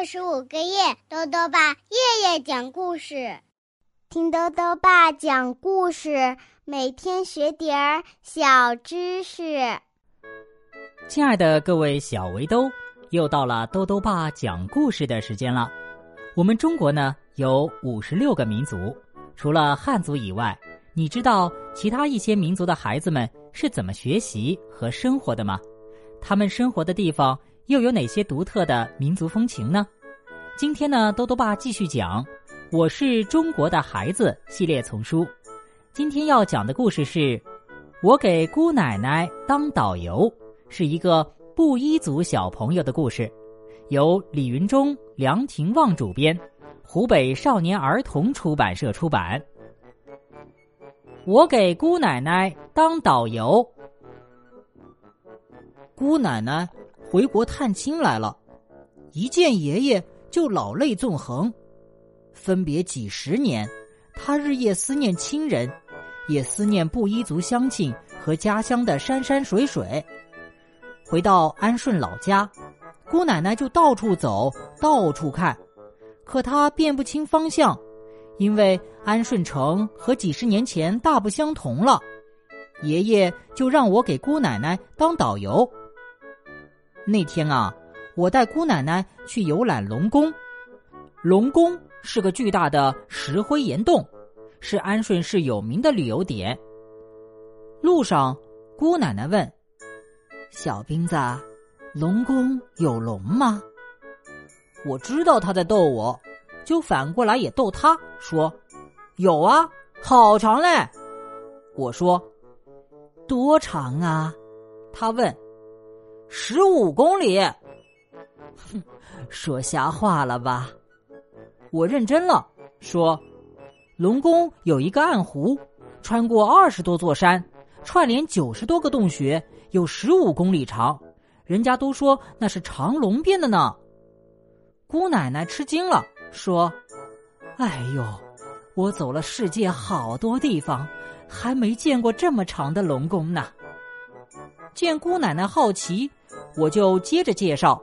六十五个夜，豆豆爸夜夜讲故事，听豆豆爸讲故事，每天学点儿小知识。亲爱的各位小围兜，又到了豆豆爸讲故事的时间了。我们中国呢有五十六个民族，除了汉族以外，你知道其他一些民族的孩子们是怎么学习和生活的吗？他们生活的地方。又有哪些独特的民族风情呢？今天呢，多多爸继续讲《我是中国的孩子》系列丛书。今天要讲的故事是《我给姑奶奶当导游》，是一个布依族小朋友的故事，由李云中、梁廷旺主编，湖北少年儿童出版社出版。我给姑奶奶当导游，姑奶奶。回国探亲来了，一见爷爷就老泪纵横。分别几十年，他日夜思念亲人，也思念布依族乡亲和家乡的山山水水。回到安顺老家，姑奶奶就到处走，到处看，可她辨不清方向，因为安顺城和几十年前大不相同了。爷爷就让我给姑奶奶当导游。那天啊，我带姑奶奶去游览龙宫。龙宫是个巨大的石灰岩洞，是安顺市有名的旅游点。路上，姑奶奶问：“小兵子，龙宫有龙吗？”我知道他在逗我，就反过来也逗他说：“有啊，好长嘞。”我说：“多长啊？”他问。十五公里，哼，说瞎话了吧？我认真了，说，龙宫有一个暗湖，穿过二十多座山，串联九十多个洞穴，有十五公里长，人家都说那是长龙变的呢。姑奶奶吃惊了，说：“哎呦，我走了世界好多地方，还没见过这么长的龙宫呢。”见姑奶奶好奇。我就接着介绍，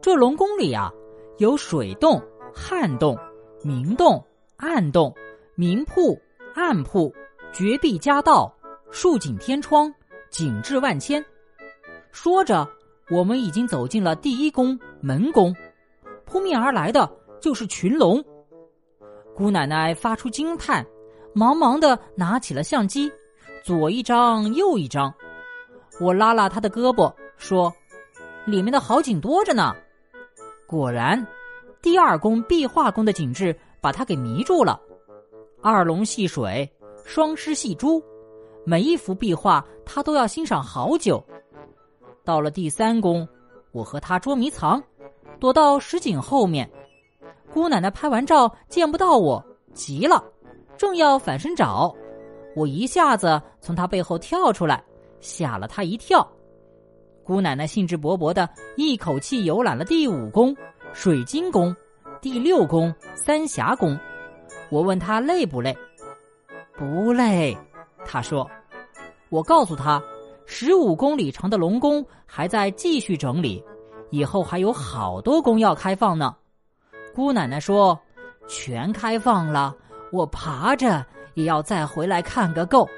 这龙宫里啊，有水洞、旱洞、明洞、暗洞、明铺、暗铺、绝壁夹道、竖井天窗，景致万千。说着，我们已经走进了第一宫门宫，扑面而来的就是群龙。姑奶奶发出惊叹，忙忙的拿起了相机，左一张，右一张。我拉拉她的胳膊。说：“里面的好景多着呢。”果然，第二宫壁画宫的景致把他给迷住了。二龙戏水，双狮戏珠，每一幅壁画他都要欣赏好久。到了第三宫，我和他捉迷藏，躲到石井后面。姑奶奶拍完照见不到我，急了，正要反身找，我一下子从他背后跳出来，吓了他一跳。姑奶奶兴致勃勃的一口气游览了第五宫水晶宫、第六宫三峡宫。我问她累不累，不累。她说：“我告诉她，十五公里长的龙宫还在继续整理，以后还有好多宫要开放呢。”姑奶奶说：“全开放了，我爬着也要再回来看个够。”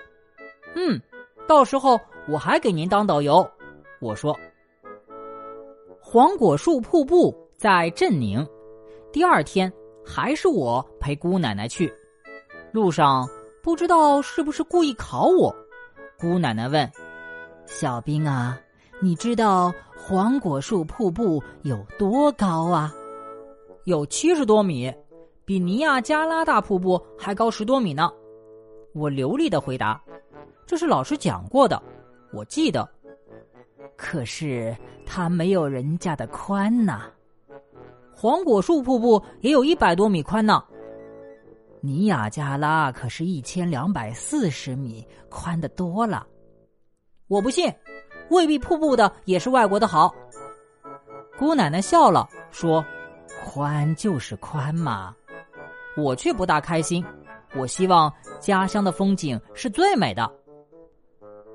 嗯，到时候我还给您当导游。我说：“黄果树瀑布在镇宁。”第二天还是我陪姑奶奶去。路上不知道是不是故意考我，姑奶奶问：“小兵啊，你知道黄果树瀑布有多高啊？”“有七十多米，比尼亚加拉大瀑布还高十多米呢。”我流利的回答：“这是老师讲过的，我记得。”可是它没有人家的宽呐，黄果树瀑布也有一百多米宽呢。尼亚加拉可是一千两百四十米，宽的多了。我不信，未必瀑布的也是外国的好。姑奶奶笑了，说：“宽就是宽嘛。”我却不大开心，我希望家乡的风景是最美的。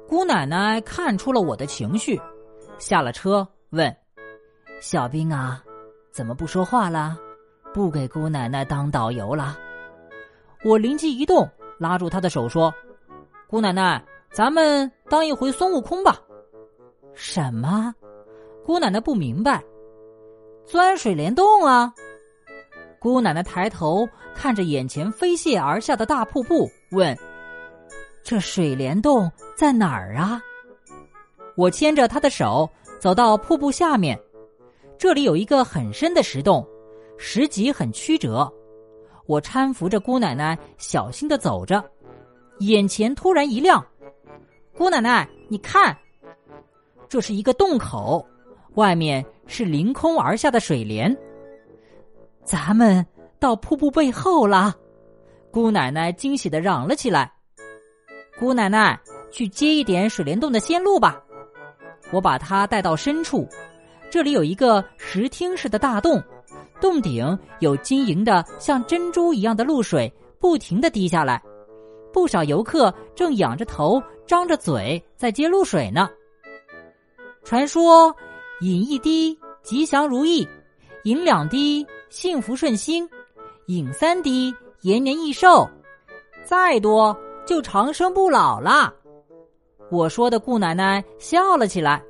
姑奶奶看出了我的情绪。下了车，问：“小兵啊，怎么不说话了？不给姑奶奶当导游了？我灵机一动，拉住她的手说：“姑奶奶，咱们当一回孙悟空吧。”什么？姑奶奶不明白。钻水帘洞啊！姑奶奶抬头看着眼前飞泻而下的大瀑布，问：“这水帘洞在哪儿啊？”我牵着她的手走到瀑布下面，这里有一个很深的石洞。石级很曲折，我搀扶着姑奶奶小心的走着，眼前突然一亮，姑奶奶，你看，这是一个洞口，外面是凌空而下的水帘。咱们到瀑布背后了，姑奶奶惊喜的嚷了起来。姑奶奶，去接一点水帘洞的线路吧，我把它带到深处，这里有一个石厅式的大洞。洞顶有晶莹的像珍珠一样的露水，不停的滴下来。不少游客正仰着头、张着嘴在接露水呢。传说，饮一滴吉祥如意，饮两滴幸福顺心，饮三滴延年益寿，再多就长生不老了。我说的顾奶奶笑了起来。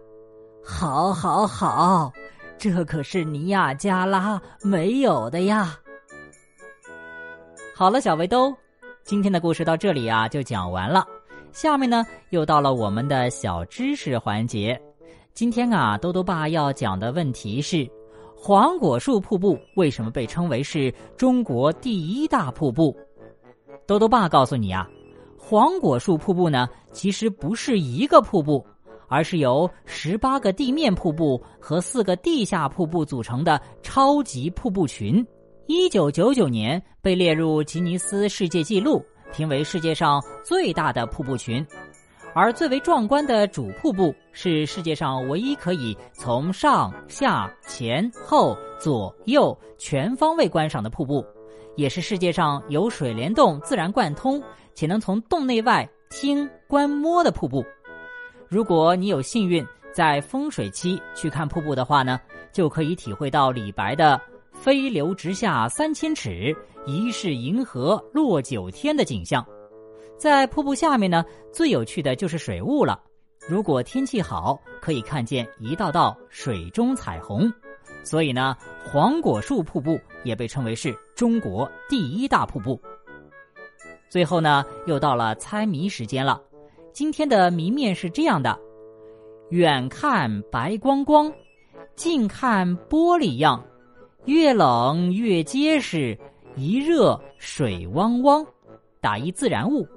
好，好，好。这可是尼亚加拉没有的呀！好了，小围兜，今天的故事到这里啊就讲完了。下面呢又到了我们的小知识环节。今天啊，兜兜爸要讲的问题是：黄果树瀑布为什么被称为是中国第一大瀑布？兜兜爸告诉你啊，黄果树瀑布呢其实不是一个瀑布。而是由十八个地面瀑布和四个地下瀑布组成的超级瀑布群，一九九九年被列入吉尼斯世界纪录，评为世界上最大的瀑布群。而最为壮观的主瀑布是世界上唯一可以从上下前后左右全方位观赏的瀑布，也是世界上有水帘洞自然贯通且能从洞内外听观摸的瀑布。如果你有幸运在风水期去看瀑布的话呢，就可以体会到李白的“飞流直下三千尺，疑是银河落九天”的景象。在瀑布下面呢，最有趣的就是水雾了。如果天气好，可以看见一道道水中彩虹。所以呢，黄果树瀑布也被称为是中国第一大瀑布。最后呢，又到了猜谜时间了。今天的谜面是这样的：远看白光光，近看玻璃样，越冷越结实，一热水汪汪。打一自然物。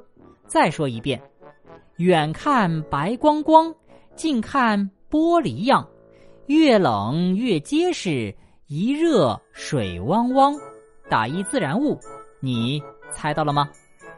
再说一遍：远看白光光，近看玻璃样，越冷越结实，一热水汪汪。打一自然物。你猜到了吗？